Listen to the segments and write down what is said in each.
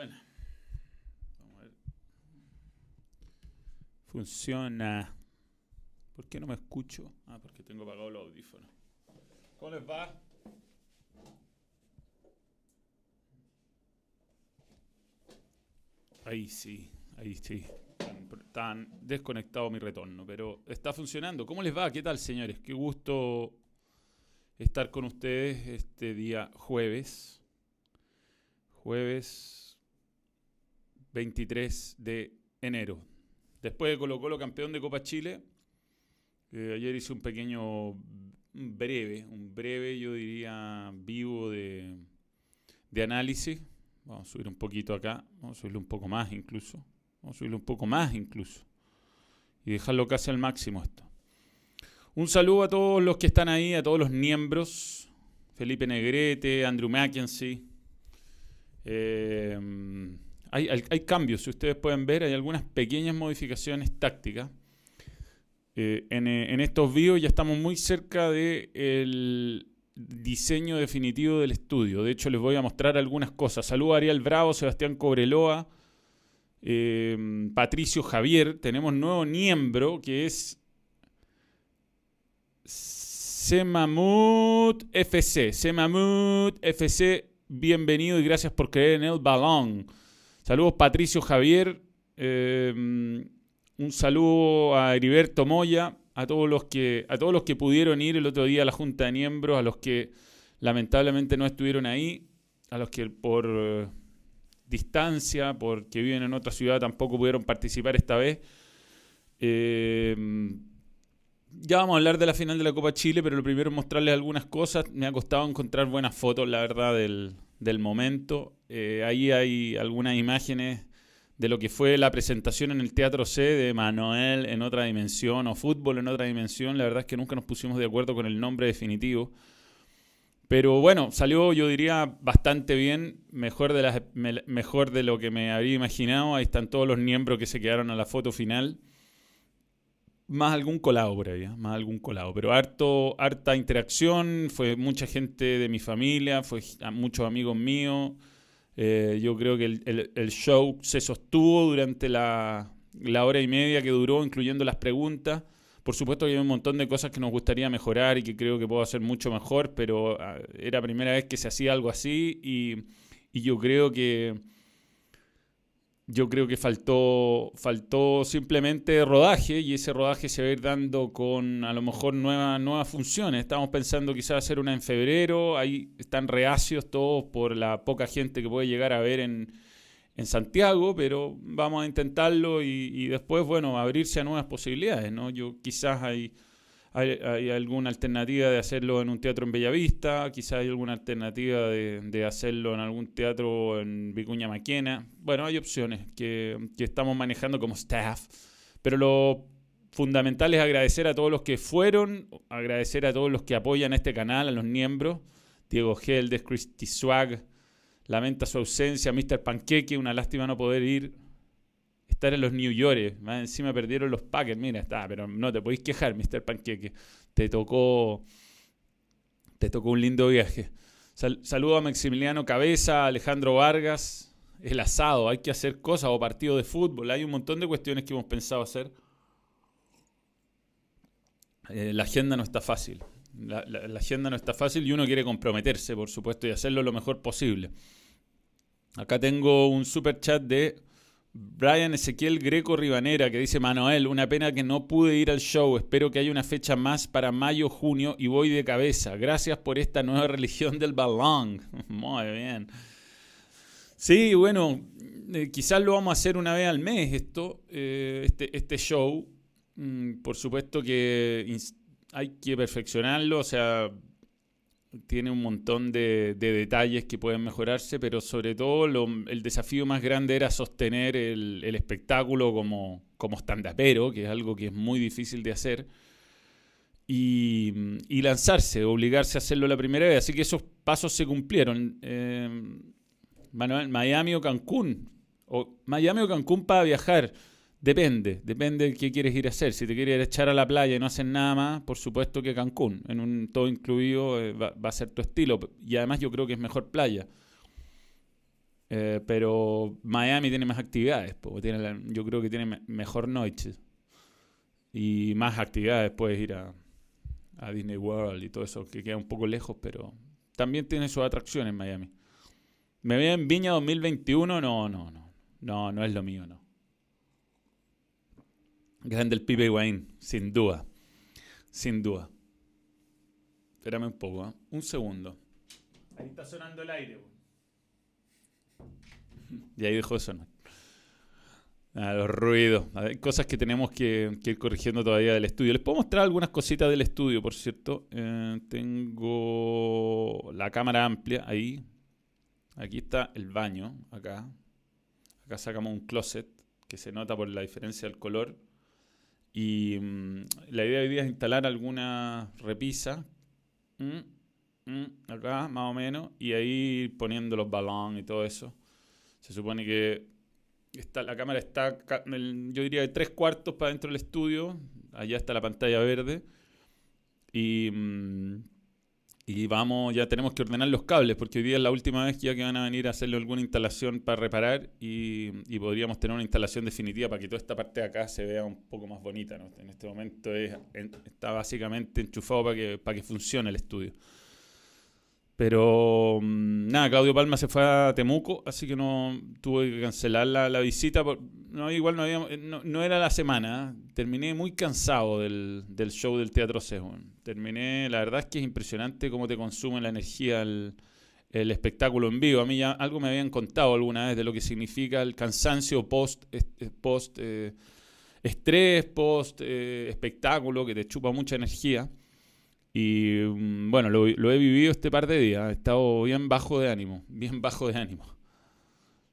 Bueno. Vamos a ver. Funciona. ¿Por qué no me escucho? Ah, porque tengo apagado los audífonos. ¿Cómo les va? Ahí sí, ahí sí. Tan, tan desconectado mi retorno, pero está funcionando. ¿Cómo les va? ¿Qué tal, señores? Qué gusto estar con ustedes este día jueves. Jueves 23 de enero. Después de Colo Colo campeón de Copa Chile, ayer hice un pequeño, breve, un breve, yo diría, vivo de, de análisis. Vamos a subir un poquito acá, vamos a subirle un poco más incluso. Vamos a subirle un poco más incluso. Y dejarlo casi al máximo esto. Un saludo a todos los que están ahí, a todos los miembros. Felipe Negrete, Andrew Mackenzie. Eh, hay, cambios, si ustedes pueden ver, hay algunas pequeñas modificaciones tácticas. Eh, en, eh, en estos videos ya estamos muy cerca del diseño definitivo del estudio. De hecho, les voy a mostrar algunas cosas. Saludos a Ariel Bravo, Sebastián Cobreloa, eh, Patricio Javier. Tenemos nuevo miembro que es Semamut FC. Semamut FC, bienvenido y gracias por creer en el balón. Saludos Patricio Javier. eh, un saludo a Heriberto Moya, a todos los que a todos los que pudieron ir el otro día a la Junta de Miembros, a los que lamentablemente no estuvieron ahí, a los que por eh, distancia, porque viven en otra ciudad, tampoco pudieron participar esta vez. Eh, ya vamos a hablar de la final de la Copa Chile, pero lo primero es mostrarles algunas cosas. Me ha costado encontrar buenas fotos, la verdad, del, del momento. Eh, ahí hay algunas imágenes de lo que fue la presentación en el Teatro C de Manuel en otra dimensión o Fútbol en otra dimensión. La verdad es que nunca nos pusimos de acuerdo con el nombre definitivo. Pero bueno, salió yo diría bastante bien, mejor de, mejor de lo que me había imaginado. Ahí están todos los miembros que se quedaron a la foto final. Más algún colado por ahí, ¿eh? más algún colado. Pero harta interacción, fue mucha gente de mi familia, fue muchos amigos míos. Eh, yo creo que el, show se sostuvo durante la, hora y media que duró, incluyendo las preguntas. Por supuesto que hay un montón de cosas que nos gustaría mejorar y que creo que puedo hacer mucho mejor, pero ah, era primera vez que se hacía algo así y yo creo que yo creo que faltó, faltó simplemente rodaje y ese rodaje se va a ir dando con a lo mejor nuevas, nuevas funciones. Estamos pensando quizás hacer una en febrero, ahí están reacios todos por la poca gente que puede llegar a ver en, en Santiago, pero vamos a intentarlo y, y después, bueno, abrirse a nuevas posibilidades, ¿no? Yo quizás hay, hay, alguna alternativa de hacerlo en un teatro en Bellavista, quizás hay alguna alternativa de, de hacerlo en algún teatro en Vicuña Maquena. Bueno, hay opciones que, que estamos manejando como staff, pero lo fundamental es agradecer a todos los que fueron, agradecer a todos los que apoyan este canal, a los miembros, Diego Geldes, Christy Swag, lamenta su ausencia, Mr. Panqueque, una lástima no poder ir, estar en los New York, más encima perdieron los Packers, mira, está, pero no te podéis quejar, Mr. Panqueque, te tocó, te tocó un lindo viaje. Sal- saludo a Maximiliano Cabeza, Alejandro Vargas, el asado, hay que hacer cosas o partido de fútbol, hay un montón de cuestiones que hemos pensado hacer. Eh, la agenda no está fácil. La agenda no está fácil y uno quiere comprometerse, por supuesto, y hacerlo lo mejor posible. Acá tengo un super chat de Brian Ezequiel Greco Ribanera que dice: Manuel, una pena que no pude ir al show. Espero que haya una fecha más para mayo, junio y voy de cabeza. Gracias por esta nueva religión del balón. Muy bien. Sí, bueno, eh, quizás lo vamos a hacer una vez al mes esto, eh, este, este show. Mm, por supuesto que hay que perfeccionarlo, o sea, tiene un montón de, de detalles que pueden mejorarse, pero sobre todo lo- el desafío más grande era sostener el, espectáculo como, como stand-upero, que es algo que es muy difícil de hacer, y, y lanzarse, obligarse a hacerlo la primera vez. Así que esos pasos se cumplieron. Eh, Manuel, Miami o Cancún. O Miami o Cancún para viajar. Depende, depende de qué quieres ir a hacer. Si te quieres echar a la playa y no hacer nada más, por supuesto que Cancún. En un todo incluido eh, va, va a ser tu estilo. Y además yo creo que es mejor playa. Eh, pero Miami tiene más actividades, tiene yo creo que tiene mejor noche y más actividades. Puedes ir a, Disney World y todo eso, que queda un poco lejos, pero también tiene sus atracciones en Miami. ¿Me veo en Viña 2021? No, no, no. No, no es lo mío, no. Grande el Pipe Wayne, sin duda. Sin duda. Espérame un poco, ¿eh? un segundo. Ahí está sonando el aire. Y ahí dejó de sonar. Ah, los ruidos. Hay cosas que tenemos que, ir corrigiendo todavía del estudio. Les puedo mostrar algunas cositas del estudio, por cierto. Eh, tengo la cámara amplia ahí. Aquí está el baño, acá. Acá sacamos un closet que se nota por la diferencia del color. Y mm, la idea hoy día es instalar alguna repisa. Mm, mm, acá, más o menos. Y ahí poniendo los balones y todo eso. Se supone que está, la cámara está, yo diría, de tres cuartos para dentro del estudio. Allá está la pantalla verde. Y, y vamos, ya tenemos que ordenar los cables, porque hoy día es la última vez ya que van a venir a hacerle alguna instalación para reparar y, podríamos tener una instalación definitiva para que toda esta parte de acá se vea un poco más bonita. En este momento está básicamente enchufado para que, para que funcione el estudio. Pero mm, nada, Claudio Palma se fue a Temuco, así que no tuve que cancelar la, visita. no, igual no, había, no, era la semana. Terminé muy cansado del, show del Teatro Cejo. Terminé, la verdad es que es impresionante cómo te consume la energía el, espectáculo en vivo. A mí ya algo me habían contado alguna vez de lo que significa el cansancio post, post eh, estrés, post eh, espectáculo, que te chupa mucha energía. Y mm, bueno, lo, he vivido este par de días. He estado bien bajo de ánimo, bien bajo de ánimo.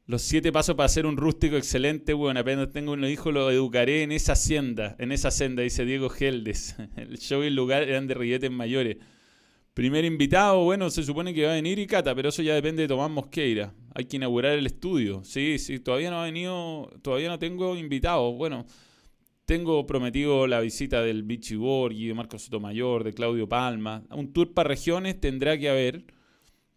Los siete pasos para ser un rústico excelente, bueno, apenas tengo un hijo lo educaré en esa hacienda, en esa senda, dice Diego Geldes. El show y el lugar eran de rilletes mayores. Primer invitado, bueno, se supone que va a venir y Cata, pero eso ya depende de Tomás Mosqueira. Hay que inaugurar el estudio. Sí, sí, todavía no ha venido, todavía no tengo invitados. Bueno, tengo prometido la visita del Vichy Borghi, de Marcos Sotomayor, de Claudio Palma. Un tour para regiones tendrá que haber.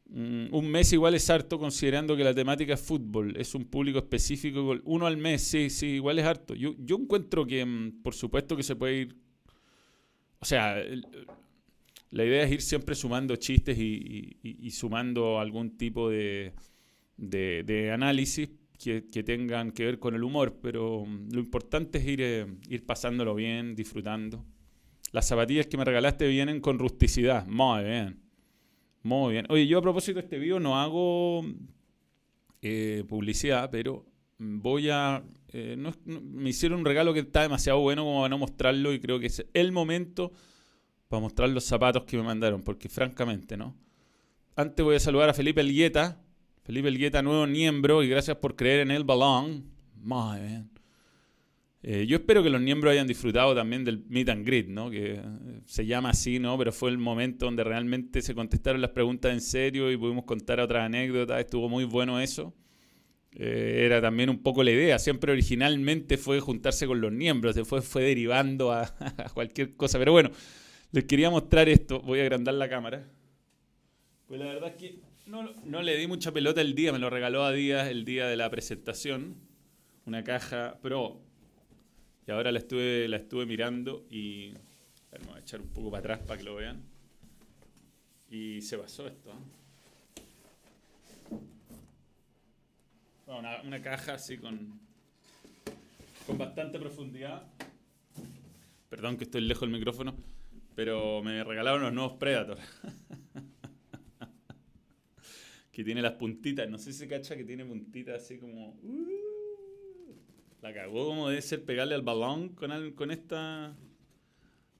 Mm, un mes igual es harto considerando que la temática es fútbol. Es un público específico. Uno al mes, sí, sí, igual es harto. Yo, yo encuentro que, mm, por supuesto que se puede ir... O sea, la idea es ir siempre sumando chistes y, sumando algún tipo de, de análisis, que, tengan que ver con el humor, pero mm, lo importante es ir, eh, ir pasándolo bien, disfrutando. Las zapatillas que me regalaste vienen con rusticidad. Muy bien. Muy bien. Oye, yo a propósito de este video no hago eh, publicidad, pero voy a... Eh, me hicieron un regalo que está demasiado bueno como para no mostrarlo y creo que es el momento para mostrar los zapatos que me mandaron, porque francamente, ¿no? Antes voy a saludar a Felipe Elgueta, Felipe Elgueta, nuevo miembro, y gracias por creer en el balón. Muy bien. Eh, yo espero que los miembros hayan disfrutado también del meet and greet, ¿no? que eh, se llama así, ¿no? pero fue el momento donde realmente se contestaron las preguntas en serio y pudimos contar otras anécdotas. Estuvo muy bueno eso. Eh, era también un poco la idea. Siempre originalmente fue juntarse con los miembros, después fue derivando a, a cualquier cosa. Pero bueno, les quería mostrar esto. Voy a agrandar la cámara. Pues la verdad es que no, le di mucha pelota el día, me lo regaló a Díaz el día de la presentación. Una caja Pro. Y ahora la estuve, la estuve mirando y. A ver, me voy a echar un poco para atrás para que lo vean. Y se pasó esto. ¿eh? Una, una, caja así con, con bastante profundidad. Perdón que estoy lejos del micrófono, pero me regalaron los nuevos Predator. que tiene las puntitas. No sé si se cacha que tiene puntitas así como. Uh, la cagó como debe ser pegarle al balón con, con esta.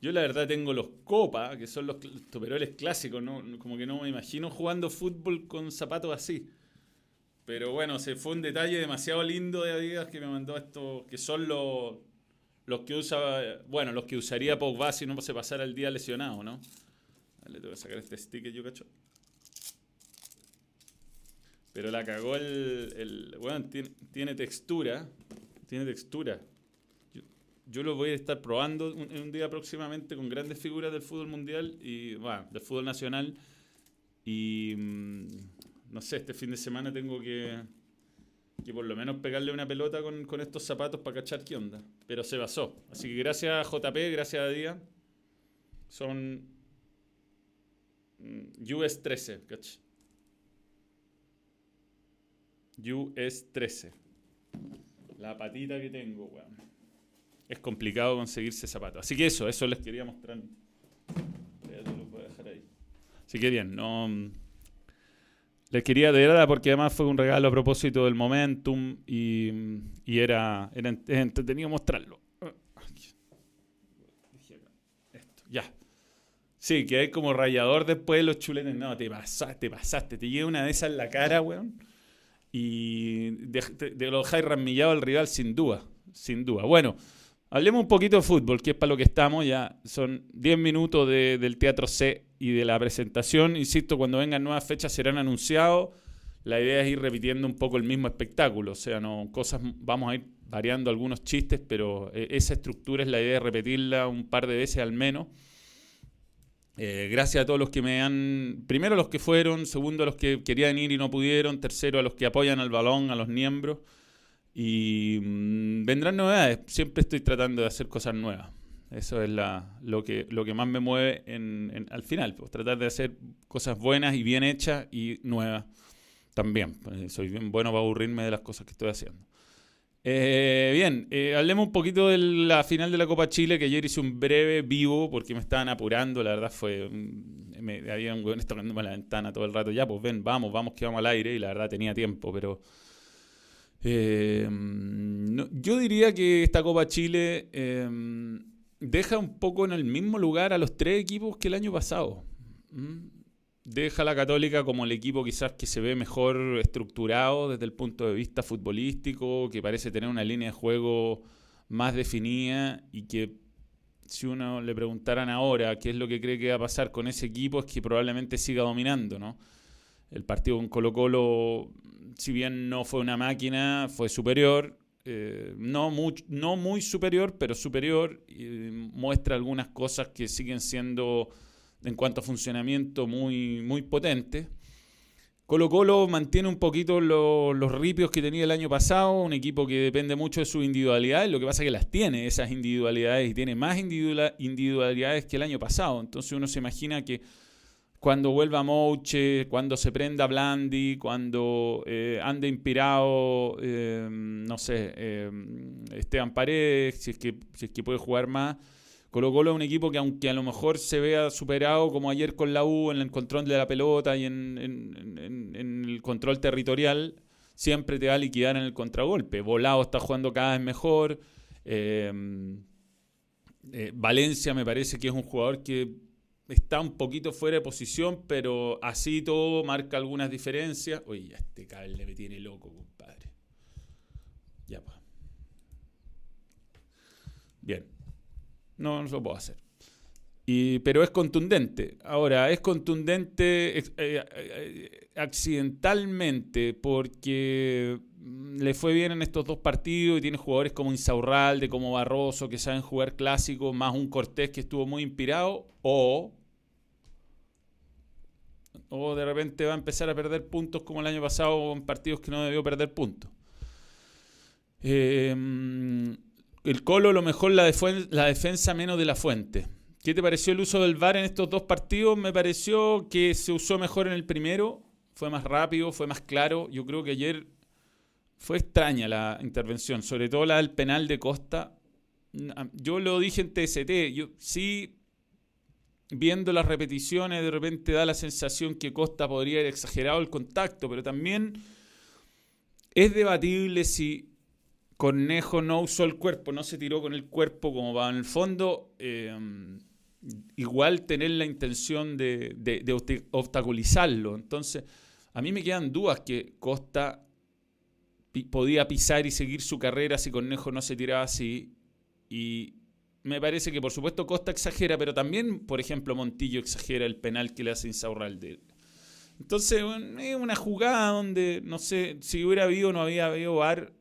Yo la verdad tengo los Copa, que son los toperoles clásicos, ¿no? como que no me imagino jugando fútbol con zapatos así. Pero bueno, se fue un detalle demasiado lindo de Adidas que me mandó esto, que son los, los que usa, bueno, los que usaría Pogba si no se pasara el día lesionado, ¿no? Le tengo que sacar este sticker, yo cacho. Pero la cagó el. el bueno, tiene, textura. Tiene textura. Yo, lo voy a estar probando un, un, día próximamente con grandes figuras del fútbol mundial y. Bueno, del fútbol nacional. Y. Mm, no sé, este fin de semana tengo que. que por lo menos pegarle una pelota con, con estos zapatos para cachar qué onda. Pero se basó. Así que gracias JP, gracias a Día. Son mm, US 13, ¿cach? US 13. La patita que tengo, weón. Es complicado conseguirse zapatos. Así que eso, eso les quería mostrar. Lo voy no. Mm, les quería de verdad porque además fue un regalo a propósito del momentum y, y era, era entretenido mostrarlo. Esto, ya. Sí, que hay como rayador después de los chuletes. No, te pasaste, te pasaste. Te llega una de esas en la cara, weón. Y de, de, lo dejáis ramillado al rival sin duda. Sin duda. Bueno, hablemos un poquito de fútbol, que es para lo que estamos. Ya son 10 minutos de, del Teatro C y de la presentación. Insisto, cuando vengan nuevas fechas serán anunciados. La idea es ir repitiendo un poco el mismo espectáculo. O sea, no cosas vamos a ir variando algunos chistes, pero eh, esa estructura es la idea de repetirla un par de veces al menos. Eh, gracias a todos los que me han, primero a los que fueron, segundo a los que querían ir y no pudieron, tercero a los que apoyan al balón, a los miembros. Y mm, vendrán novedades, siempre estoy tratando de hacer cosas nuevas. Eso es la, lo, que, más me mueve en, al final, pues, tratar de hacer cosas buenas y bien hechas y nuevas también. Pues, soy bien bueno para aburrirme de las cosas que estoy haciendo. Eh, bien, eh, hablemos un poquito de la final de la Copa Chile, que ayer hice un breve vivo porque me estaban apurando, la verdad fue... Me, había un tocándome la ventana todo el rato, ya pues ven, vamos, vamos que vamos al aire y la verdad tenía tiempo, pero... Eh, yo diría que esta Copa Chile deja un poco en el mismo lugar a los tres equipos que el año pasado. Deja a la Católica como el equipo quizás que se ve mejor estructurado desde el punto de vista futbolístico, que parece tener una línea de juego más definida y que si uno le preguntaran ahora qué es lo que cree que va a pasar con ese equipo es que probablemente siga dominando, ¿no? El partido con Colo Colo, si bien no fue una máquina, fue superior, eh, no, muy, no muy superior, pero superior, y muestra algunas cosas que siguen siendo, en cuanto a funcionamiento, muy, muy potentes. Colo Colo mantiene un poquito los ripios que tenía el año pasado, un equipo que depende mucho de sus individualidades, lo que pasa es que las tiene esas individualidades y tiene más individualidades que el año pasado, entonces uno se imagina que cuando vuelva Mouche, cuando se prenda Blandi, cuando eh, ande inspirado, eh, no sé, eh, Esteban Paredes, si es, que, si es que puede jugar más. Colo Colo es un equipo que aunque a lo mejor se vea superado como ayer con la U en el control de la pelota y en, el control territorial, siempre te va a liquidar en el contragolpe. Volado está jugando cada vez mejor. Valencia me parece que es un jugador que está un poquito fuera de posición, pero así todo marca algunas diferencias. Oye, este cable me tiene loco, compadre. Ya, pues. Bien. No, no lo puedo hacer. Y, pero es contundente. Ahora, es contundente eh, eh, accidentalmente porque mm, le fue bien en estos dos partidos y tiene jugadores como Insaurralde, como Barroso, que saben jugar clásicos, más un Cortés que estuvo muy inspirado, o o de repente va a empezar a perder puntos como el año pasado en partidos que no debió perder puntos. Em, el Colo, lo mejor la, defensa menos de la fuente. ¿Qué te pareció el uso del VAR en estos dos partidos? Me pareció que se usó mejor en el primero, fue más rápido, fue más claro. Yo creo que ayer fue extraña la intervención, sobre todo la del penal de Costa. Yo lo dije en TST, yo sí viendo las repeticiones, de repente da la sensación que Costa podría haber exagerado el contacto, pero también es debatible si Cornejo no usó el cuerpo, no se tiró con el cuerpo como va en el fondo. Eh, igual tener la intención de, de, obstaculizarlo. Entonces, a mí me quedan dudas que Costa podía pisar y seguir su carrera si Cornejo no se tiraba así. Y, me parece que por supuesto Costa exagera, pero también, por ejemplo, Montillo exagera el penal que le hace Insaurralde. Entonces, es una jugada donde, no sé, si hubiera habido o no había habido VAR,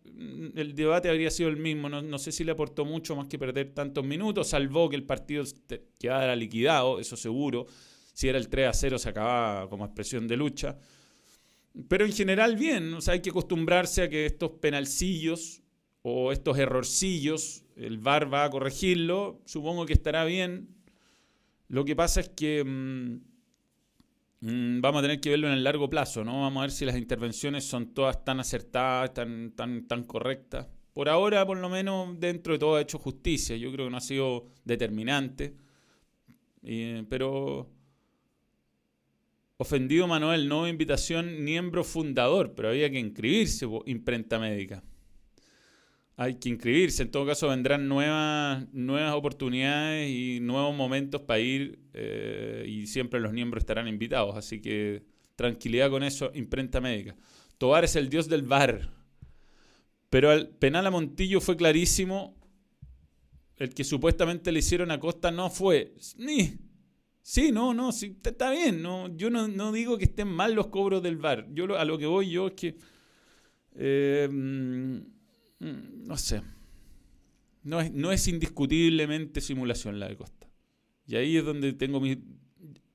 el debate habría sido el mismo. No, sé si le aportó mucho más que perder tantos minutos, salvó que el partido quedara liquidado, eso seguro. Si era el 3 a 0 se acababa como expresión de lucha. Pero en general bien, o sea, hay que acostumbrarse a que estos penalcillos o estos errorcillos, el VAR va a corregirlo, supongo que estará bien. Lo que pasa es que mm, mm, vamos a tener que verlo en el largo plazo, ¿no? Vamos a ver si las intervenciones son todas tan acertadas, tan, tan, tan correctas. Por ahora, por lo menos, dentro de todo ha hecho justicia. Yo creo que no ha sido determinante. pero ofendido Manuel, no invitación, miembro fundador, pero había que inscribirse, imprenta médica. Hay que inscribirse, en todo caso vendrán nuevas, nuevas oportunidades y nuevos momentos para ir eh, y siempre los miembros estarán invitados, así que tranquilidad con eso, imprenta médica. Tobar es el dios del bar, pero al penal a Montillo fue clarísimo, el que supuestamente le hicieron a Costa no fue, ni Sí, no, no, sí, está bien. No, yo no, digo que estén mal los cobros del VAR. Yo a lo que voy yo es que. Eh, mm, no sé. No es, no es indiscutiblemente simulación la de Costa. Y ahí es donde tengo mi.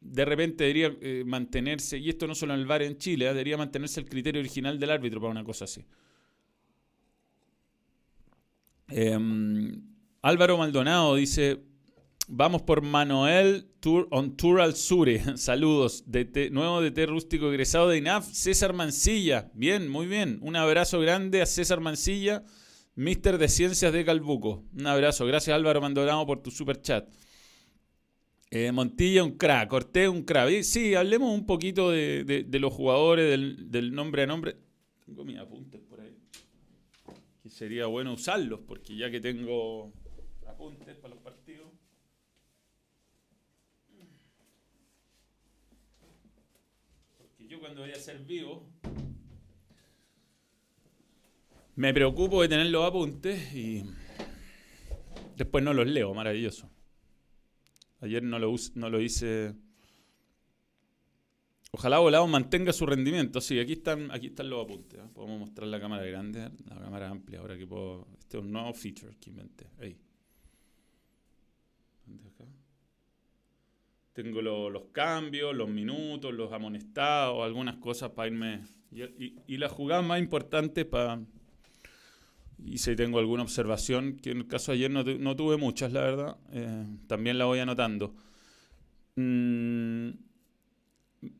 De repente debería eh, mantenerse, y esto no solo en el VAR en Chile, ¿eh? debería mantenerse el criterio original del árbitro para una cosa así. Em, Álvaro Maldonado dice: Vamos por Manuel on Tour al Sure. Saludos. De nuevo DT rústico egresado de INAF, César Mancilla. Bien, muy bien. Un abrazo grande a César Mancilla, Mister de Ciencias de Calbuco. Un abrazo. Gracias Álvaro Mandoramo por tu super chat. Eh, Montilla, un crack. Cortés, un crack. Sí, hablemos un poquito de, los jugadores, del, del, nombre a nombre. Tengo mis apuntes por ahí. Que sería bueno usarlos, porque ya que tengo apuntes para los partidos. Cuando voy a ser vivo, me preocupo de tener los apuntes y después no los leo, maravilloso. Ayer no lo, no lo hice. Ojalá Volado mantenga su rendimiento. Sí, aquí están, aquí están los apuntes. ¿eh? Podemos mostrar la cámara grande, la cámara amplia. Ahora que puedo. Este es un nuevo feature que inventé. Ahí. Tengo los cambios, los minutos, los amonestados, algunas cosas para irme. Y, la jugada más importante para. Y si tengo alguna observación, que en el caso de ayer no, tuve muchas, la verdad. Eh, también la voy anotando. Mm,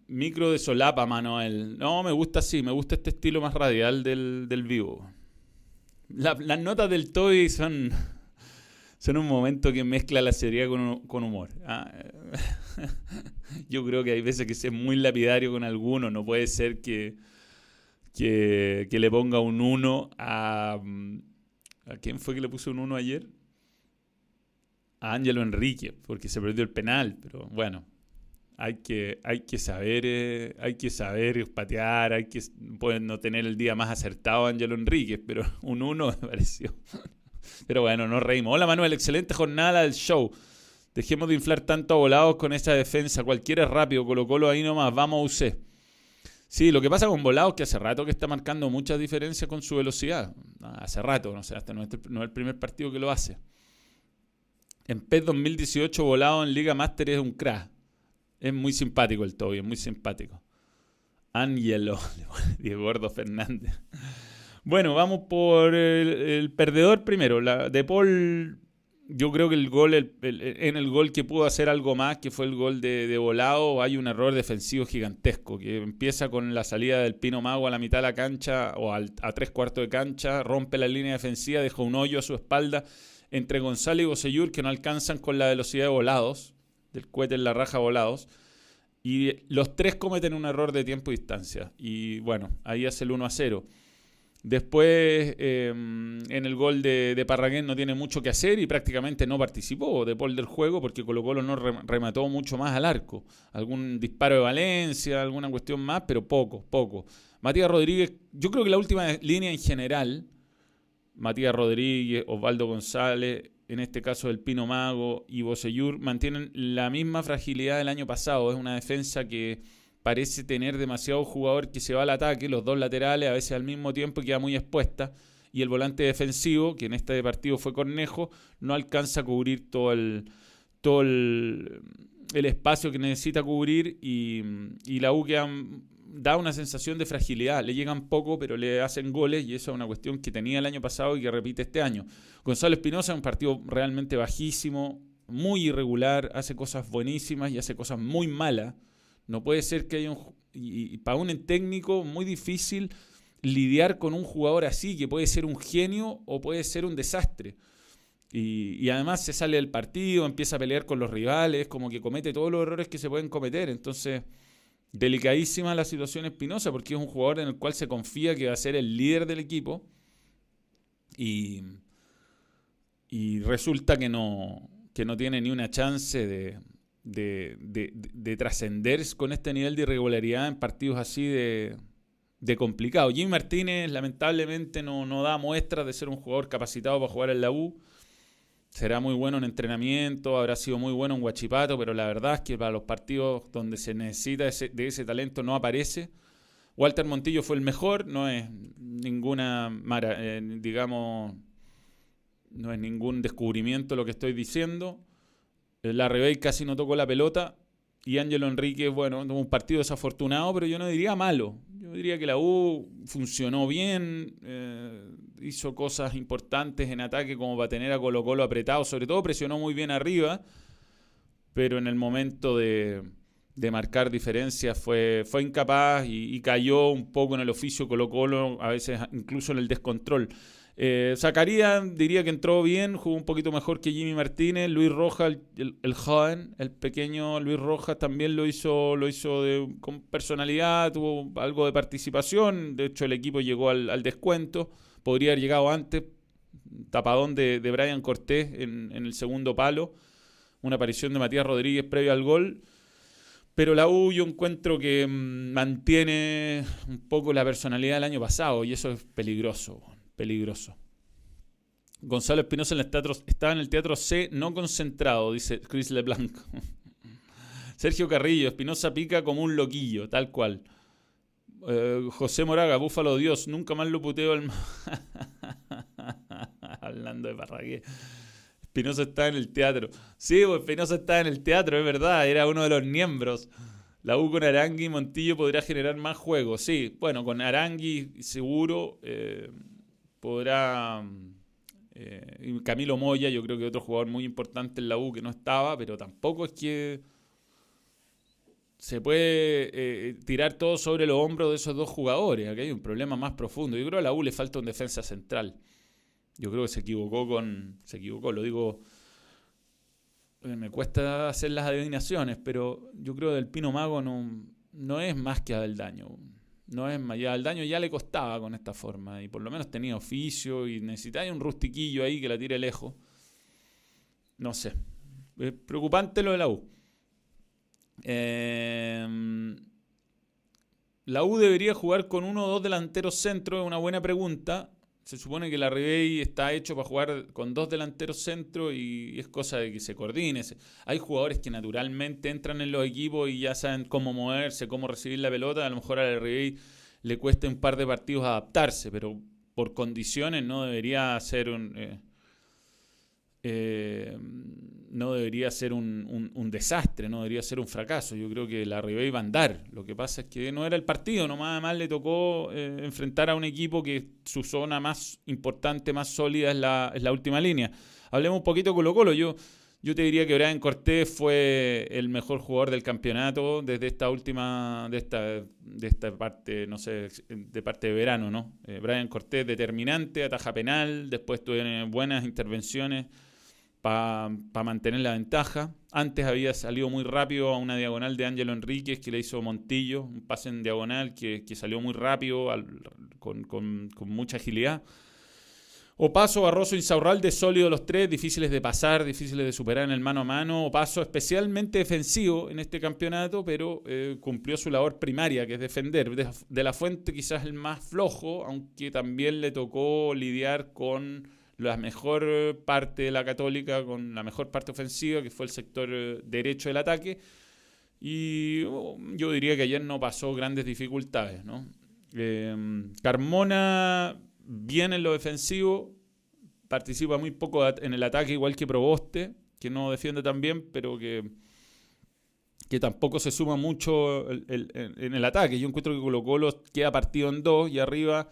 micro de solapa, Manuel. No, me gusta así, me gusta este estilo más radial del, vivo. las notas del Toy son son un momento que mezcla la seriedad con, humor. Ah, yo creo que hay veces que es muy lapidario con alguno. No puede ser que, que, le ponga un 1 a... Mm, ¿A quién fue que le puso un 1 ayer? A Ángelo Enrique, porque se perdió el penal. Pero bueno, hay que, hay que saber, eh, hay que saber patear, hay que pueden no tener el día más acertado Ángelo Enrique, pero un 1 me pareció. Pero bueno, nos reímos. Hola Manuel, excelente jornada del show. Dejemos de inflar tanto a volados con esa defensa. Cualquiera es rápido, colocólo ahí nomás. Vamos UC. Sí, lo que pasa con volados que hace rato que está marcando muchas diferencias con su velocidad. Hace rato, no sé, hasta no es, el primer partido que lo hace. En PES 2018, volado en Liga Master es un crack. Es muy simpático el Toby, es muy simpático. Angelo, Diego Gordo Fernández. Bueno, vamos por el, perdedor primero. La, de Paul, yo creo que el gol, en el gol que pudo hacer algo más, que fue el gol de, volado, hay un error defensivo gigantesco, que empieza con la salida del Pino Mago a la mitad de la cancha o a tres cuartos de cancha, rompe la línea defensiva, deja un hoyo a su espalda entre Gonzalo y Bosellur, que no alcanzan con la velocidad de volados, del cohete en la raja volados. Y los tres cometen un error de tiempo y distancia. Y bueno, ahí hace el 1 a 0. Después, em, en el gol de, de, Parraguén no tiene mucho que hacer y prácticamente no participó de Paul del juego porque Colo Colo no remató mucho más al arco. Algún disparo de Valencia, alguna cuestión más, pero poco, poco. Matías Rodríguez, yo creo que la última línea en general, Matías Rodríguez, Osvaldo González, en este caso el Pino Mago y Bosellur, mantienen la misma fragilidad del año pasado. Es una defensa que parece tener demasiado jugador que se va al ataque, los dos laterales a veces al mismo tiempo queda muy expuesta y el volante defensivo, que en este partido fue Cornejo, no alcanza a cubrir todo el, todo el, espacio que necesita cubrir y, la U da una sensación de fragilidad. Le llegan poco, pero le hacen goles y eso es una cuestión que tenía el año pasado y que repite este año. Gonzalo Espinosa es un partido realmente bajísimo, muy irregular, hace cosas buenísimas y hace cosas muy malas. No puede ser que haya un... Y, para un técnico muy difícil lidiar con un jugador así, que puede ser un genio o puede ser un desastre. Y, y, además se sale del partido, empieza a pelear con los rivales, como que comete todos los errores que se pueden cometer. Entonces, delicadísima la situación Espinosa, porque es un jugador en el cual se confía que va a ser el líder del equipo. Y, y resulta que no, que no tiene ni una chance de, de, trascender con este nivel de irregularidad en partidos así de, de complicado. Jimmy Martínez lamentablemente no, no da muestras de ser un jugador capacitado para jugar en la U. Será muy bueno en entrenamiento, habrá sido muy bueno en Guachipato, pero la verdad es que para los partidos donde se necesita de ese talento no aparece. Walter Montillo fue el mejor, no es ninguna, eh, digamos, no es ningún descubrimiento lo que estoy diciendo. Eh, la Rebey casi no tocó la pelota. Y Ángelo Enrique, bueno, un partido desafortunado, pero yo no diría malo. Yo diría que la U funcionó bien, eh, hizo cosas importantes en ataque como para tener a Colo Colo apretado, sobre todo presionó muy bien arriba, pero en el momento de, marcar diferencias fue, fue incapaz y, y, cayó un poco en el oficio Colo Colo, a veces incluso en el descontrol. Eh, Zacarías diría que entró bien, jugó un poquito mejor que Jimmy Martínez. Luis Rojas, el, joven, el pequeño Luis Rojas también lo hizo, lo hizo con personalidad, tuvo algo de participación. De hecho, el equipo llegó al, descuento. Podría haber llegado antes. Tapadón de, Brian Cortés en, el segundo palo. Una aparición de Matías Rodríguez previo al gol. Pero la U yo encuentro que mm, mantiene un poco la personalidad del año pasado y eso es peligroso peligroso. Gonzalo Espinosa en estaba en el teatro C no concentrado, dice Chris LeBlanc. Sergio Carrillo, Espinosa pica como un loquillo, tal cual. Eh, José Moraga, Búfalo Dios, nunca más lo puteo al... Hablando de Parragué. Espinosa está en el teatro. Sí, pues, Espinosa está en el teatro, es verdad, era uno de los miembros. La U con Arangui y Montillo podría generar más juegos. Sí, bueno, con Arangui seguro. Eh, podrá... Eh, Camilo Moya, yo creo que otro jugador muy importante en la U que no estaba, pero tampoco es que se puede eh, tirar todo sobre los hombros de esos dos jugadores. Aquí hay un problema más profundo. Yo creo que a la U le falta un defensa central. Yo creo que se equivocó con. Se equivocó, lo digo. Eh, me cuesta hacer las adivinaciones, pero yo creo que el Pino Mago no, no es más que a del daño. No es más, ya el daño ya le costaba con esta forma y por lo menos tenía oficio y necesitaba un rustiquillo ahí que la tire lejos. No sé. Es preocupante lo de la U. Em, la U debería jugar con uno o dos delanteros centros, es una buena pregunta. Se supone que la Ribey está hecho para jugar con dos delanteros centros y es cosa de que se coordine. Hay jugadores que naturalmente entran en los equipos y ya saben cómo moverse, cómo recibir la pelota. A lo mejor a la le cuesta un par de partidos adaptarse, pero por condiciones no debería ser un... Eh, eh, no debería ser un, desastre, no debería ser un fracaso. Yo creo que la Ribey iba a andar. Lo que pasa es que no era el partido, nomás más le tocó eh, enfrentar a un equipo que su zona más importante, más sólida es la, es la última línea. Hablemos un poquito Colo Colo. Yo, yo te diría que Brian Cortés fue el mejor jugador del campeonato desde esta última, de esta, de esta parte, no sé, de parte de verano, ¿no? Eh, Brian Cortés determinante, ataja penal, después tuvo buenas intervenciones para mantener la ventaja. Antes había salido muy rápido a una diagonal de Ángelo Enríquez que le hizo Montillo, un pase en diagonal que, salió muy rápido, con, mucha agilidad. Opaso, Barroso, de sólido los tres, difíciles de pasar, difíciles de superar en el mano a mano. Opaso especialmente defensivo en este campeonato, pero eh, cumplió su labor primaria, que es defender. de la Fuente quizás el más flojo, aunque también le tocó lidiar con la mejor parte de la Católica con la mejor parte ofensiva, que fue el sector eh, derecho del ataque. Y oh, yo diría que ayer no pasó grandes dificultades. ¿no? Em, Carmona, bien en lo defensivo, participa muy poco en el ataque, igual que Proboste, que no defiende tan bien, pero que, que tampoco se suma mucho en el ataque. Yo encuentro que Colo Colo queda partido en dos y arriba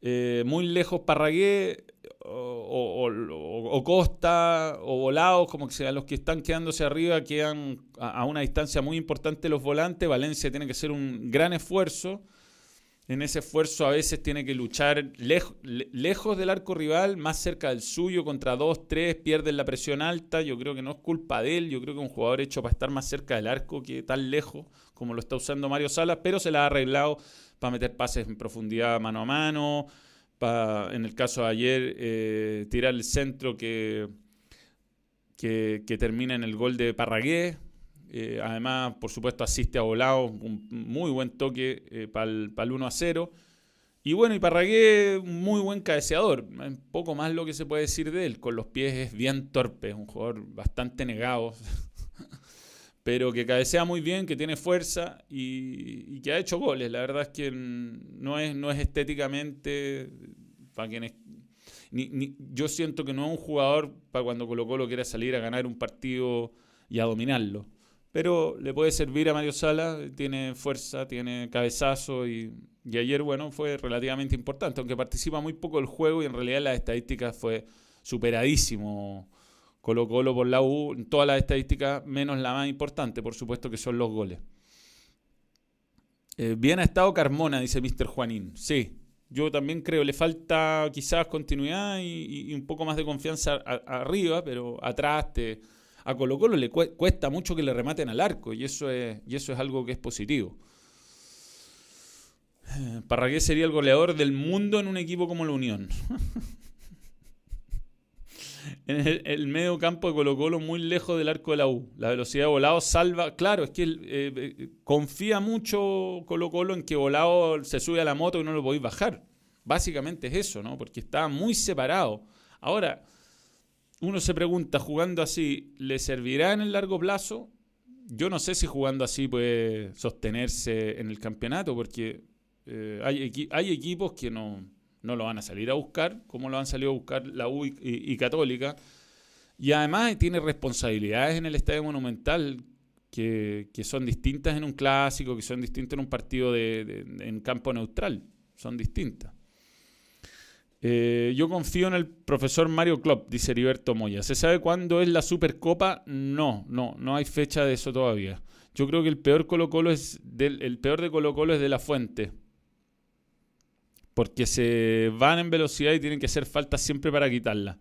eh, muy lejos Parragué o, Costa o Volados, como que sean los que están quedándose arriba, quedan a, una distancia muy importante los volantes. Valencia tiene que hacer un gran esfuerzo. En ese esfuerzo a veces tiene que luchar lejos del arco rival, más cerca del suyo, contra dos, tres, pierden la presión alta. Yo creo que no es culpa de él, yo creo que un jugador hecho para estar más cerca del arco que tan lejos como lo está usando Mario Salas, pero se la ha arreglado para meter pases en profundidad mano a mano, para, en el caso de ayer, eh, tirar el centro que, que, termina en el gol de Parragué. Eh, además, por supuesto, asiste a Volado, un muy buen toque eh, para el 1 a 0. Y bueno, y Parragué, muy buen cabeceador. Un poco más lo que se puede decir de él. Con los pies es bien torpe, es un jugador bastante negado. pero que cabecea muy bien, que tiene fuerza y, que ha hecho goles. La verdad es que no es, no es estéticamente, para quienes, yo siento que no es un jugador para cuando Colo Colo quiera salir a ganar un partido y a dominarlo. Pero le puede servir a Mario Sala, tiene fuerza, tiene cabezazo y, y ayer, bueno, fue relativamente importante, aunque participa muy poco del juego y en realidad las estadísticas fue superadísimo Colo Colo por la U, en todas las estadísticas, menos la más importante, por supuesto, que son los goles. Eh, bien ha estado Carmona, dice Mr. Juanín. Sí, yo también creo, le falta quizás continuidad y, un poco más de confianza arriba, pero atrás te, a Colo Colo le cuesta mucho que le rematen al arco y eso es, y eso es algo que es positivo. Eh, Parragué sería el goleador del mundo en un equipo como la Unión. en el, medio campo de Colo Colo muy lejos del arco de la U. La velocidad de Volado salva. Claro, es que eh, eh, confía mucho Colo Colo en que Volado se sube a la moto y no lo podéis bajar. Básicamente es eso, ¿no? Porque está muy separado. Ahora, uno se pregunta, jugando así, ¿le servirá en el largo plazo? Yo no sé si jugando así puede sostenerse en el campeonato, porque eh, hay equipos que no, no lo van a salir a buscar, como lo han salido a buscar la U y, Católica. Y además tiene responsabilidades en el Estadio Monumental que, son distintas en un clásico, que son distintas en un partido de, en campo neutral. Son distintas. Eh, yo confío en el profesor Mario Klopp, dice Heriberto Moya. ¿Se sabe cuándo es la Supercopa? No, no, no hay fecha de eso todavía. Yo creo que el peor Colo Colo es del, el peor de Colo Colo es de la Fuente porque se van en velocidad y tienen que hacer falta siempre para quitarla.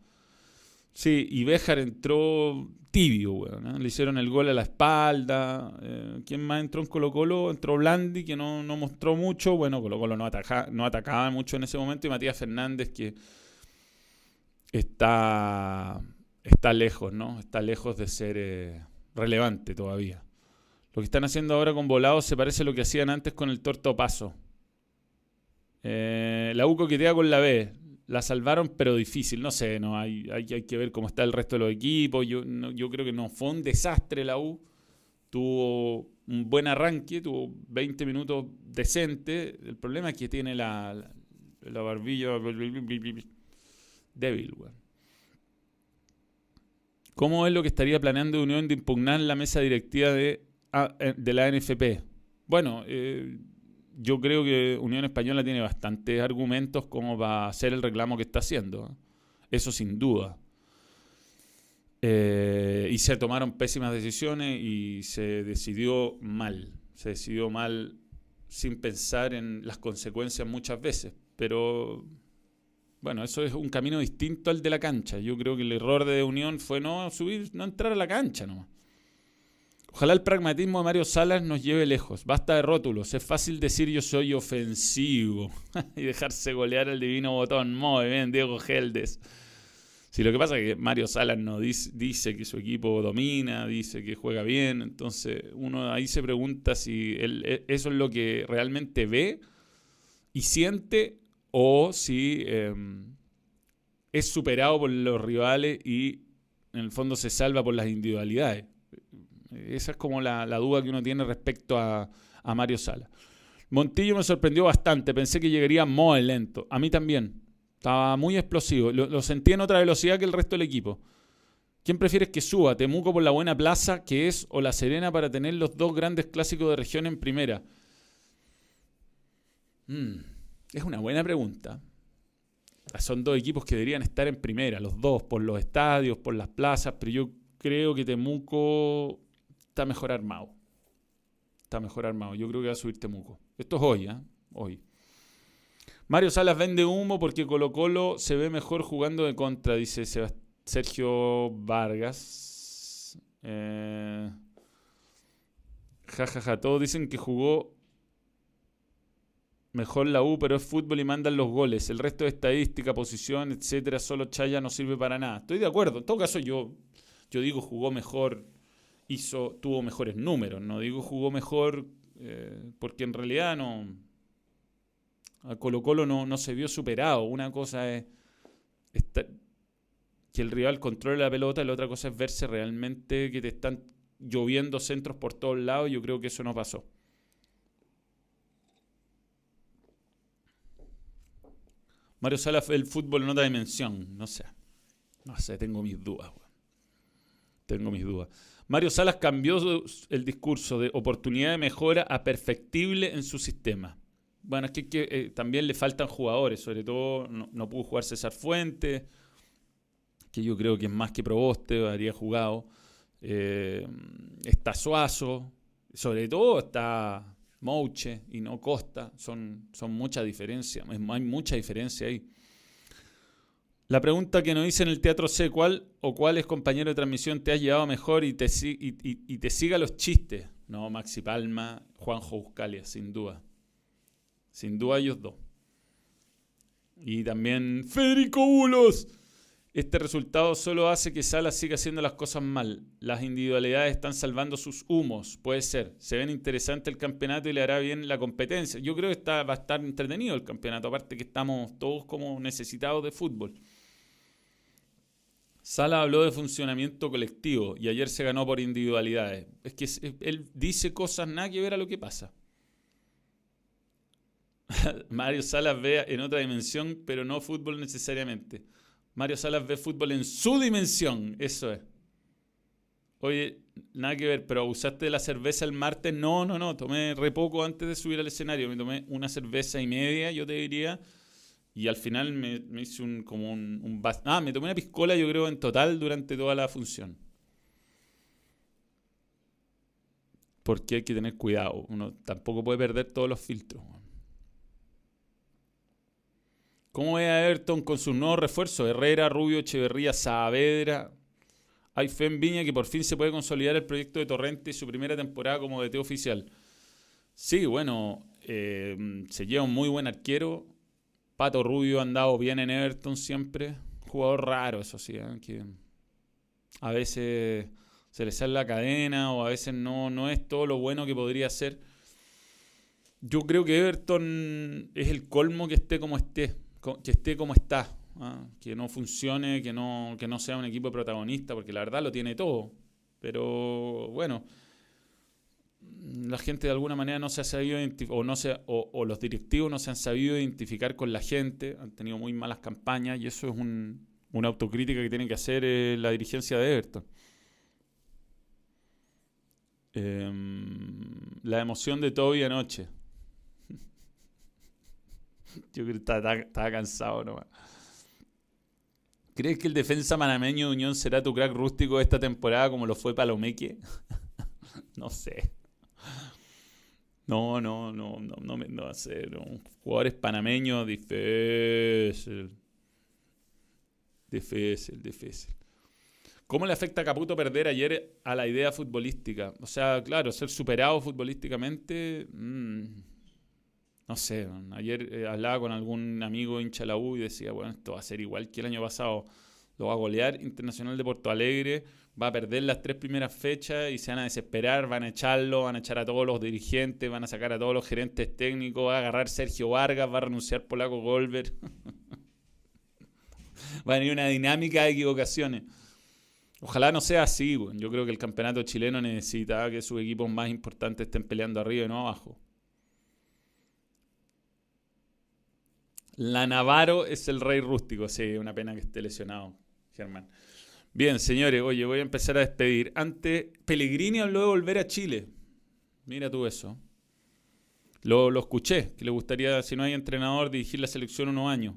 Sí, y Béjar entró tibio, weón. Le hicieron el gol a la espalda. Eh, ¿Quién más entró en Colo Colo? Entró Blandi, que no, mostró mucho. Bueno, Colo Colo no, no atacaba mucho en ese momento. Y Matías Fernández, que está, está lejos, ¿no? Está lejos de ser eh, relevante todavía. Lo que están haciendo ahora con Volados se parece a lo que hacían antes con el Torto Paso. Eh, la U coquetea con la B. La salvaron, pero difícil. No sé, no hay, hay, que ver cómo está el resto de los equipos. Yo, yo creo que no fue un desastre la U. Tuvo un buen arranque, tuvo 20 minutos decente. El problema es que tiene la, la, barbilla débil. ¿Cómo es lo que estaría planeando Unión de impugnar la mesa directiva de, eh, de la NFP? Bueno, eh, yo creo que Unión Española tiene bastantes argumentos como para hacer el reclamo que está haciendo. Eso sin duda. Eh, y se tomaron pésimas decisiones y se decidió mal. Se decidió mal sin pensar en las consecuencias muchas veces. Pero bueno, eso es un camino distinto al de la cancha. Yo creo que el error de Unión fue no subir, no entrar a la cancha nomás. Ojalá el pragmatismo de Mario Salas nos lleve lejos. Basta de rótulos. Es fácil decir yo soy ofensivo y dejarse golear el divino botón. Muy bien, Diego Geldes. Si lo que pasa es que Mario Salas no dice, que su equipo domina, dice que juega bien, entonces uno ahí se pregunta si e, eso es lo que realmente ve y siente o si em, es superado por los rivales y en el fondo se salva por las individualidades. Esa es como la, duda que uno tiene respecto a, Mario Sala. Montillo me sorprendió bastante, pensé que llegaría muy lento. A mí también. Estaba muy explosivo. Lo, sentí en otra velocidad que el resto del equipo. ¿Quién prefieres que suba? ¿Temuco por la buena plaza que es o La Serena para tener los dos grandes clásicos de región en primera? Mm, es una buena pregunta. Son dos equipos que deberían estar en primera, los dos, por los estadios, por las plazas, pero yo creo que Temuco está mejor armado. Está mejor armado. Yo creo que va a subir Temuco. Esto es hoy, ¿eh? Hoy. Mario Salas vende humo porque Colo Colo se ve mejor jugando de contra, dice. Sergio Vargas. Eh, ja, ja. Todos dicen que jugó mejor la U, pero es fútbol y mandan los goles. El resto de estadística, posición, etcétera, solo Chaya no sirve para nada. Estoy de acuerdo. En todo caso, yo, yo digo jugó mejor, tuvo mejores números. No digo jugó mejor eh, porque en realidad no. A Colo Colo no, no se vio superado. Una cosa es que el rival controle la pelota, la otra cosa es verse realmente que te están lloviendo centros por todos lados. Yo creo que eso no pasó. Mario Sala el fútbol en otra dimensión. No sé. No sé, tengo mis dudas. Tengo mis dudas. Mario Salas cambió el discurso de oportunidad de mejora a perfectible en su sistema. Bueno, es que, eh, también le faltan jugadores, sobre todo no, pudo jugar César Fuentes que yo creo que es más que Proboste, habría jugado. Eh, está Suazo, sobre todo está Mouche y no Costa, son, son mucha diferencia, hay mucha diferencia ahí. La pregunta que nos dice en el Teatro C, ¿cuál o cuáles compañero de transmisión te has llevado mejor y te, y, te siga los chistes? No, Maxi Palma, Juanjo Buscalia, sin duda. Sin duda ellos dos. Y también Federico Bulos. Este resultado solo hace que Salas siga haciendo las cosas mal. Las individualidades están salvando sus humos, puede ser. Se ven interesante el campeonato y le hará bien la competencia. Yo creo que está, va a estar entretenido el campeonato, aparte que estamos todos como necesitados de fútbol. Sala habló de funcionamiento colectivo y ayer se ganó por individualidades. Es que él dice cosas nada que ver a lo que pasa. Mario Salas ve en otra dimensión, pero no fútbol necesariamente. Mario Salas ve fútbol en su dimensión, eso es. Oye, nada que ver, pero ¿usaste de la cerveza el martes? No, no, no, tomé re poco antes de subir al escenario. Me tomé una cerveza y media, yo te diría. Y al final me, hice un, como un. Ah, me tomé una piscola, yo creo, en total durante toda la función. Porque hay que tener cuidado. Uno tampoco puede perder todos los filtros. ¿Cómo ve a Everton con sus nuevos refuerzos? Herrera, Rubio, Echeverría, Saavedra. Hay fe en Viña que por fin se puede consolidar el proyecto de Torrente y su primera temporada como DT oficial. Sí, bueno, eh, se lleva un muy buen arquero. Pato Rubio ha andado bien en Everton siempre. Jugador raro, eso sí, ¿eh? que a veces se le sale la cadena o a veces no, no es todo lo bueno que podría ser. Yo creo que Everton es el colmo que esté como esté que esté como está, ¿ah? que no funcione, que no, que no sea un equipo protagonista, porque la verdad lo tiene todo. Pero bueno, la gente de alguna manera no se ha sabido o no se, o, los directivos no se han sabido identificar con la gente, han tenido muy malas campañas y eso es una autocrítica que tiene que hacer eh, la dirigencia de Everton. Em, la emoción de Toby anoche. Yo creo que estaba, cansado nomás. ¿Crees que el defensa manameño de Unión será tu crack rústico esta temporada como lo fue Palomeque? no sé. No, no, no, no, no, no sé. Jugadores panameños, difícil. Difícil, difícil. ¿Cómo le afecta a Caputo perder ayer a la idea futbolística? O sea, claro, ser superado futbolísticamente. Mmm, no sé, ayer eh, hablaba con algún amigo hincha la U y decía, bueno, esto va a ser igual que el año pasado. Lo va a golear Internacional de Porto Alegre, va a perder las tres primeras fechas y se van a desesperar, van a echarlo, van a echar a todos los dirigentes, van a sacar a todos los gerentes técnicos, va a agarrar Sergio Vargas, va a renunciar Polaco Golver. va a venir una dinámica de equivocaciones. Ojalá no sea así, yo creo que el campeonato chileno necesita que sus equipos más importantes estén peleando arriba y no abajo. La Navarro es el rey rústico. Sí, una pena que esté lesionado, Germán. Bien, señores, oye, voy a empezar a despedir. Antes, Pellegrini habló de volver a Chile. Mira tú eso. Lo, escuché, que le gustaría, si no hay entrenador, dirigir la selección unos años.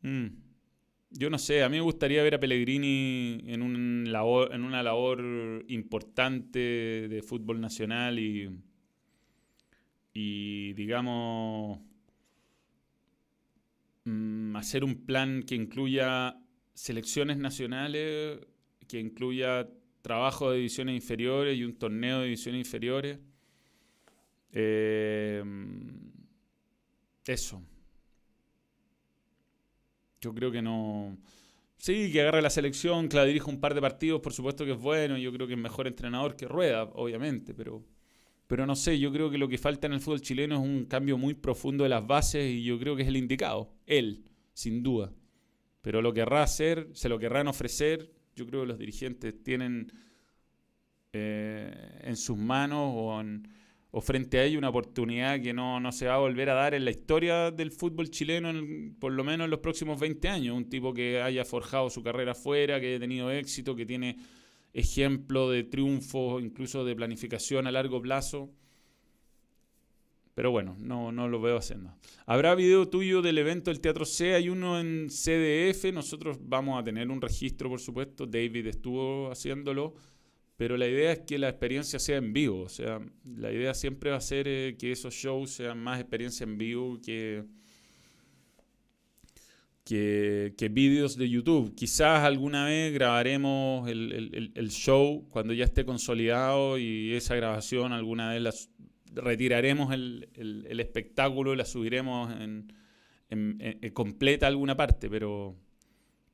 Mm. Yo no sé, a mí me gustaría ver a Pellegrini en, un en una labor importante de fútbol nacional y, y digamos, mm, hacer un plan que incluya selecciones nacionales, que incluya trabajo de divisiones inferiores y un torneo de divisiones inferiores. Eh, eso. Yo creo que no. Sí, que agarre la selección, que la dirija un par de partidos, por supuesto que es bueno. Yo creo que es mejor entrenador que Rueda, obviamente, pero, pero no sé. Yo creo que lo que falta en el fútbol chileno es un cambio muy profundo de las bases y yo creo que es el indicado. Él, sin duda. Pero lo querrá hacer, se lo querrán ofrecer. Yo creo que los dirigentes tienen eh, en sus manos o, frente a ellos una oportunidad que no, se va a volver a dar en la historia del fútbol chileno, por lo menos en los próximos 20 años. Un tipo que haya forjado su carrera afuera, que haya tenido éxito, que tiene ejemplo de triunfo, incluso de planificación a largo plazo. Pero bueno, no, no lo veo haciendo. Habrá video tuyo del evento del Teatro C, hay uno en CDF, nosotros vamos a tener un registro, por supuesto, David estuvo haciéndolo, pero la idea es que la experiencia sea en vivo, o sea, la idea siempre va a ser eh, que esos shows sean más experiencia en vivo que, que, que vídeos de YouTube. Quizás alguna vez grabaremos el, el, show cuando ya esté consolidado y esa grabación alguna vez la retiraremos el, el, espectáculo, la subiremos en, completa alguna parte, pero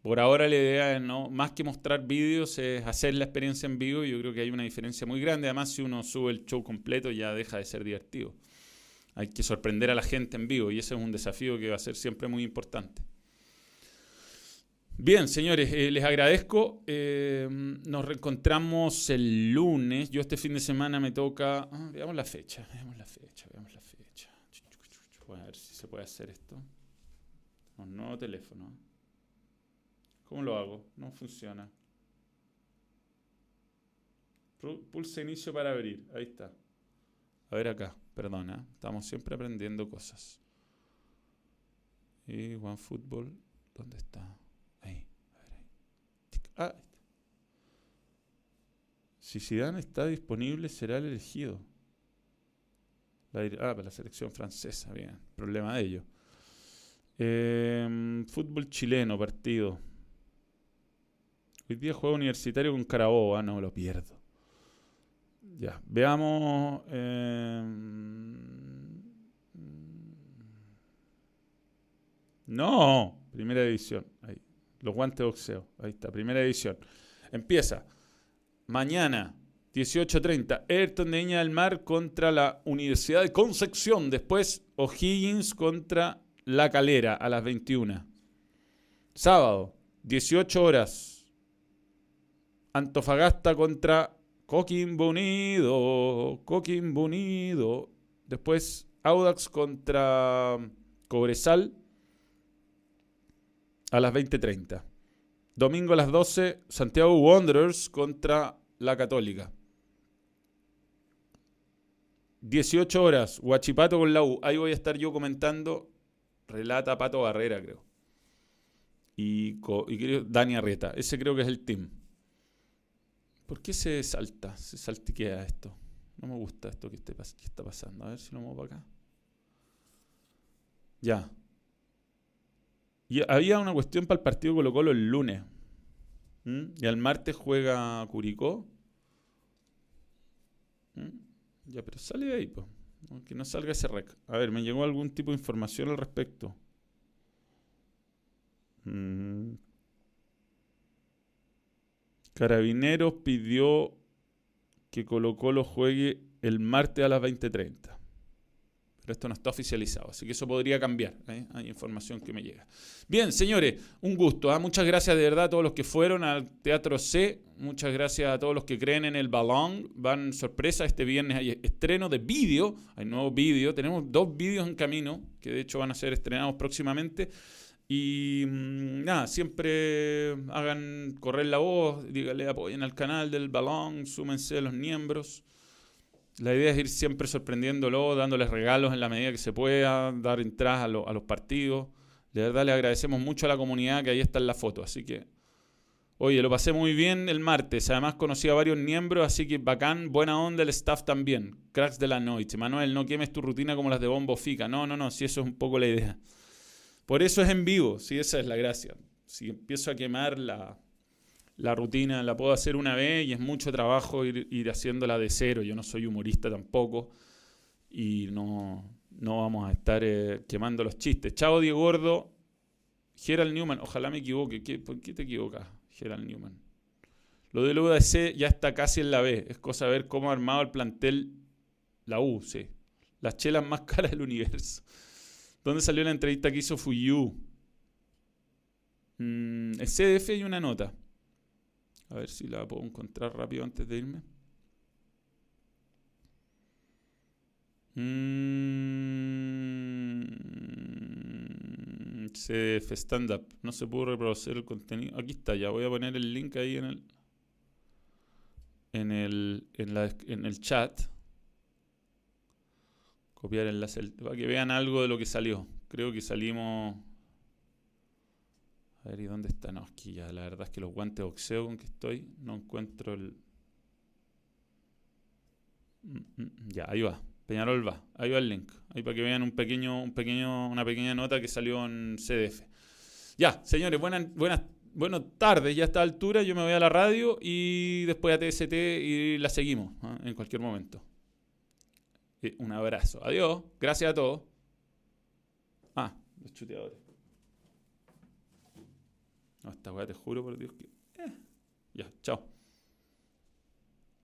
por ahora la idea es no, más que mostrar vídeos, es hacer la experiencia en vivo yo creo que hay una diferencia muy grande. Además, si uno sube el show completo ya deja de ser divertido. Hay que sorprender a la gente en vivo y ese es un desafío que va a ser siempre muy importante. Bien, señores, eh, les agradezco. Eh, nos reencontramos el lunes. Yo este fin de semana me toca. Ah, veamos la fecha, veamos la fecha, veamos la fecha. Voy a ver si se puede hacer esto. Un nuevo teléfono. ¿Cómo lo hago? No funciona. Pulsa inicio para abrir. Ahí está. A ver acá, perdona. Estamos siempre aprendiendo cosas. Y OneFootball, ¿dónde está? Ah, si Zidane está disponible, será el elegido. ah, para la selección francesa, bien. Problema de ello. Em, fútbol chileno, partido. Hoy día juego universitario con Carabobo. Ah, no, lo pierdo. Ya, veamos. Em, no, primera división. Ahí. Los guantes de boxeo. Ahí está, primera edición. Empieza. Mañana, 18.30, Ayrton de Iña del Mar contra la Universidad de Concepción. Después, O'Higgins contra La Calera a las 21. Sábado, 18 horas. Antofagasta contra Coquimbo Unido. Coquimbo Unido. Después, Audax contra Cobresal a las 20.30. Domingo a las 12, Santiago Wanderers contra la Católica. 18 horas, Huachipato con la U. Ahí voy a estar yo comentando. Relata Pato Barrera, creo. Y, y Dani Arrieta. Ese creo que es el team. ¿Por qué se salta? Se saltiquea esto. No me gusta esto que, está pasando. A ver si lo muevo para acá. Ya. Y había una cuestión para el partido Colo Colo el lunes. Y al martes juega Curicó. Ya, pero sale de ahí, pues. Que no salga ese rec. A ver, me llegó algún tipo de información al respecto. Mm. Carabineros pidió que Colo Colo juegue el martes a las 20.30 esto no está oficializado, así que eso podría cambiar. ¿eh? Hay información que me llega. Bien, señores, un gusto. ¿ah? Muchas gracias de verdad a todos los que fueron al Teatro C. Muchas gracias a todos los que creen en el balón. Van sorpresa, este viernes hay estreno de vídeo, hay nuevo vídeo. Tenemos dos vídeos en camino, que de hecho van a ser estrenados próximamente. Y mm, nada, siempre hagan correr la voz, díganle apoyen al canal del balón, súmense los miembros. La idea es ir siempre sorprendiéndolo, dándoles regalos en la medida que se pueda, dar entradas a, a los partidos. De verdad le agradecemos mucho a la comunidad que ahí está en la foto. Así que, oye, lo pasé muy bien el martes. Además conocí a varios miembros, así que bacán, buena onda el staff también. Cracks de la noche. Manuel, no quemes tu rutina como las de Bombo Fica. No, no, no, si eso es un poco la idea. Por eso es en vivo, si esa es la gracia. Si empiezo a quemar la, rutina, la puedo hacer una vez y es mucho trabajo ir, haciéndola de cero. Yo no soy humorista tampoco y no, vamos a estar eh, quemando los chistes. Chao, Diego Gordo. Gerald Newman, ojalá me equivoque. ¿Por qué te equivocas, Gerald Newman? Lo del UDC ya está casi en la B. Es cosa de ver cómo ha armado el plantel la U, sí. Las chelas más caras del universo. ¿Dónde salió la entrevista que hizo Fuyu? Mm, el CDF hay una nota. A ver si la puedo encontrar rápido antes de irme. Mm, CDF Stand Up. No se pudo reproducir el contenido. Aquí está, ya voy a poner el link ahí en el. En el, en, la, en el chat. Copiar enlace para que vean algo de lo que salió. Creo que salimos. A ver, ¿y dónde está? No, aquí ya, la verdad es que los guantes de boxeo con que estoy, no encuentro el. Mm, mm, mm, ya, ahí va. Peñarol va. Ahí va el link. Ahí para que vean un pequeño, un pequeño, una pequeña nota que salió en CDF. Ya, señores, buenas, buenas, buenas tardes. Ya a esta altura yo me voy a la radio y después a TST y la seguimos ¿ah? en cualquier momento un abrazo. Adiós. Gracias a todos. Ah, los chuteadores. No, esta weá te juro por Dios que. Eh. Ya, chao.